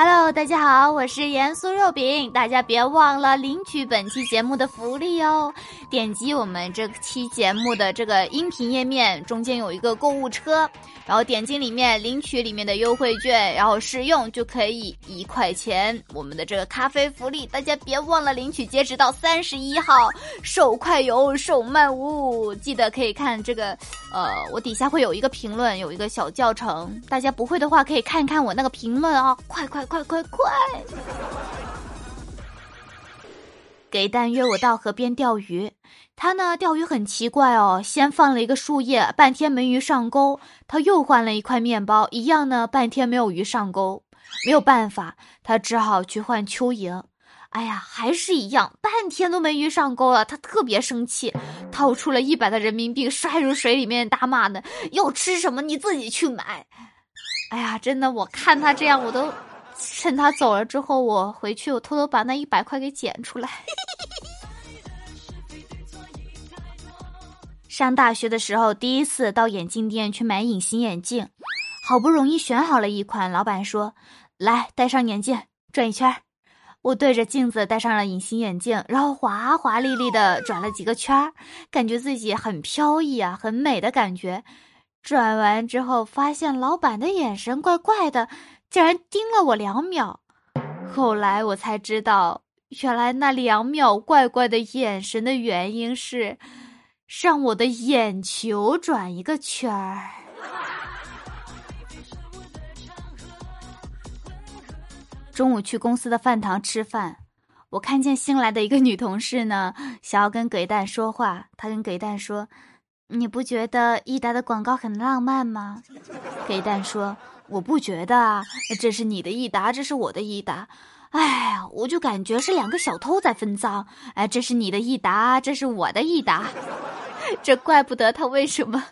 Hello，大家好，我是盐酥肉饼，大家别忘了领取本期节目的福利哦。点击我们这期节目的这个音频页面，中间有一个购物车，然后点击里面领取里面的优惠券，然后试用就可以一块钱我们的这个咖啡福利，大家别忘了领取，截止到三十一号，手快有，手慢无，记得可以看这个，呃，我底下会有一个评论，有一个小教程，大家不会的话可以看看我那个评论啊，快快快快快！给蛋约我到河边钓鱼，他呢钓鱼很奇怪哦，先放了一个树叶，半天没鱼上钩，他又换了一块面包，一样呢，半天没有鱼上钩，没有办法，他只好去换蚯蚓，哎呀，还是一样，半天都没鱼上钩了，他特别生气，掏出了一百的人民币摔入水里面，大骂呢，要吃什么你自己去买，哎呀，真的，我看他这样，我都。趁他走了之后，我回去，我偷偷把那一百块给捡出来。上大学的时候，第一次到眼镜店去买隐形眼镜，好不容易选好了一款，老板说：“来，戴上眼镜，转一圈。”我对着镜子戴上了隐形眼镜，然后华华丽丽的转了几个圈儿，感觉自己很飘逸啊，很美的感觉。转完之后，发现老板的眼神怪怪的。竟然盯了我两秒，后来我才知道，原来那两秒怪怪的眼神的原因是，让我的眼球转一个圈儿。中午去公司的饭堂吃饭，我看见新来的一个女同事呢，想要跟给蛋说话，她跟给蛋说：“你不觉得益达的广告很浪漫吗？”给蛋说。我不觉得啊，这是你的益达，这是我的益达，哎呀，我就感觉是两个小偷在分赃。哎，这是你的益达，这是我的益达，这怪不得他为什么，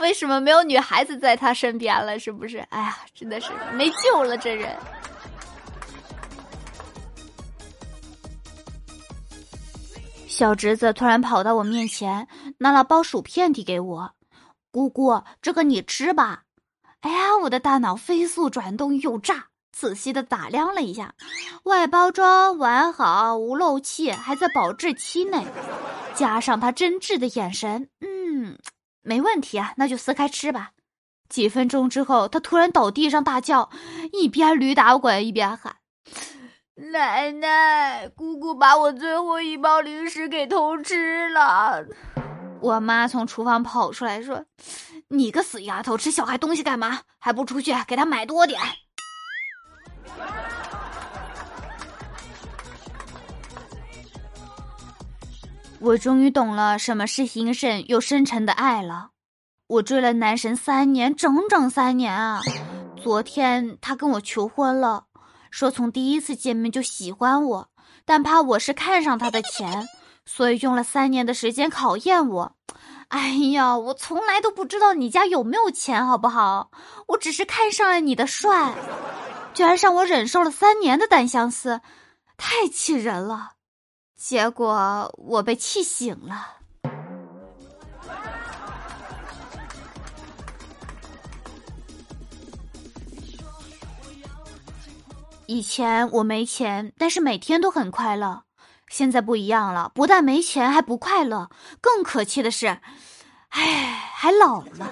为什么没有女孩子在他身边了？是不是？哎呀，真的是没救了，这人。小侄子突然跑到我面前，拿了包薯片递给我，姑姑，这个你吃吧。哎呀，我的大脑飞速转动，又炸，仔细的打量了一下，外包装完好，无漏气，还在保质期内，加上他真挚的眼神，嗯，没问题啊，那就撕开吃吧。几分钟之后，他突然倒地上大叫，一边驴打滚一边喊：“奶奶，姑姑把我最后一包零食给偷吃了。”我妈从厨房跑出来说。你个死丫头，吃小孩东西干嘛？还不出去给他买多点！我终于懂了什么是隐忍又深沉的爱了。我追了男神三年，整整三年啊！昨天他跟我求婚了，说从第一次见面就喜欢我，但怕我是看上他的钱，所以用了三年的时间考验我。哎呀，我从来都不知道你家有没有钱，好不好？我只是看上了你的帅，居然让我忍受了三年的单相思，太气人了。结果我被气醒了。以前我没钱，但是每天都很快乐。现在不一样了，不但没钱，还不快乐。更可气的是，唉，还老了。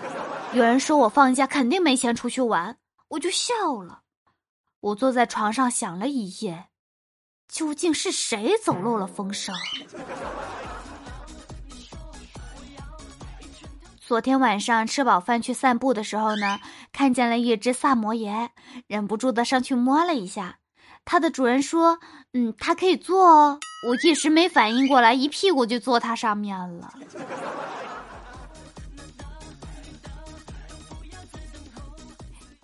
有人说我放假肯定没钱出去玩，我就笑了。我坐在床上想了一夜，究竟是谁走漏了风声？昨天晚上吃饱饭去散步的时候呢，看见了一只萨摩耶，忍不住的上去摸了一下。它的主人说：“嗯，它可以坐哦。”我一时没反应过来，一屁股就坐它上面了。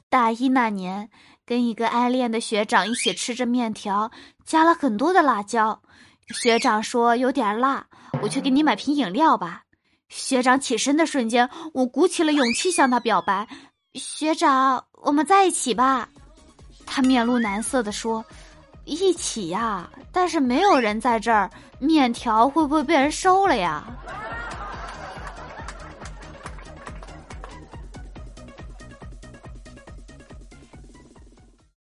大一那年，跟一个暗恋的学长一起吃着面条，加了很多的辣椒。学长说有点辣，我去给你买瓶饮料吧。学长起身的瞬间，我鼓起了勇气向他表白：“学长，我们在一起吧。”他面露难色的说：“一起呀，但是没有人在这儿，面条会不会被人收了呀？”